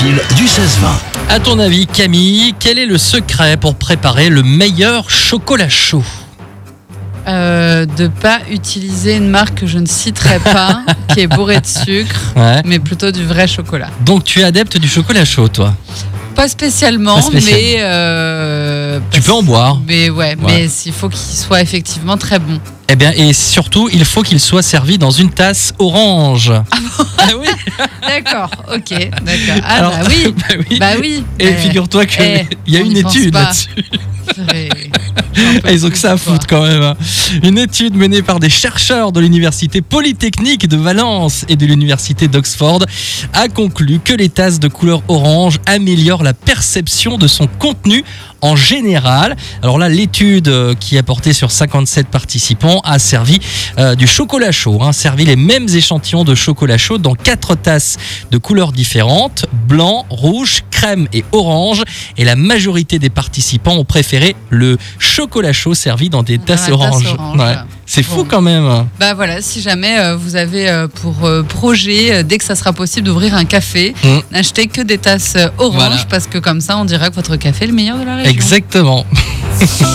utile du 16-20. À ton avis, Camille, quel est le secret pour préparer le meilleur chocolat chaud? Euh, de pas utiliser une marque que je ne citerai pas, qui est bourrée de sucre, Ouais. mais plutôt du vrai chocolat. Donc tu es adepte du chocolat chaud, toi? Pas spécialement, Pas spécialement. mais euh, Tu peux en boire. Mais ouais, Ouais. mais il faut qu'il soit effectivement très bon. Eh bien, et surtout, il faut qu'il soit servi dans une tasse orange. Ah, oui D'accord, ok, d'accord. Ah Alors, bah oui, bah oui. bah oui. Et mais- figure-toi qu'il eh, y a une étude là-dessus. Ah, Ils ont que ça à foutre quand même. hein. Une étude menée par des chercheurs de l'université polytechnique de Valence et de l'université d'Oxford a conclu que les tasses de couleur orange améliorent la perception de son contenu en général. Alors là, l'étude euh, qui a porté sur 57 participants a servi euh, du chocolat chaud, hein, servi les mêmes échantillons de chocolat chaud dans quatre tasses de couleurs différentes, blanc, rouge, crème et orange. Et la majorité des participants ont préféré le chocolat chaud servi dans des tasses tasse orange. Ouais. C'est fou Bon. quand même. Bah voilà, si jamais euh, vous avez euh, pour euh, projet, dès que ça sera possible d'ouvrir un café, Mm. n'achetez que des tasses oranges Voilà. parce que comme ça on dira que votre café est le meilleur de la région. Exactement.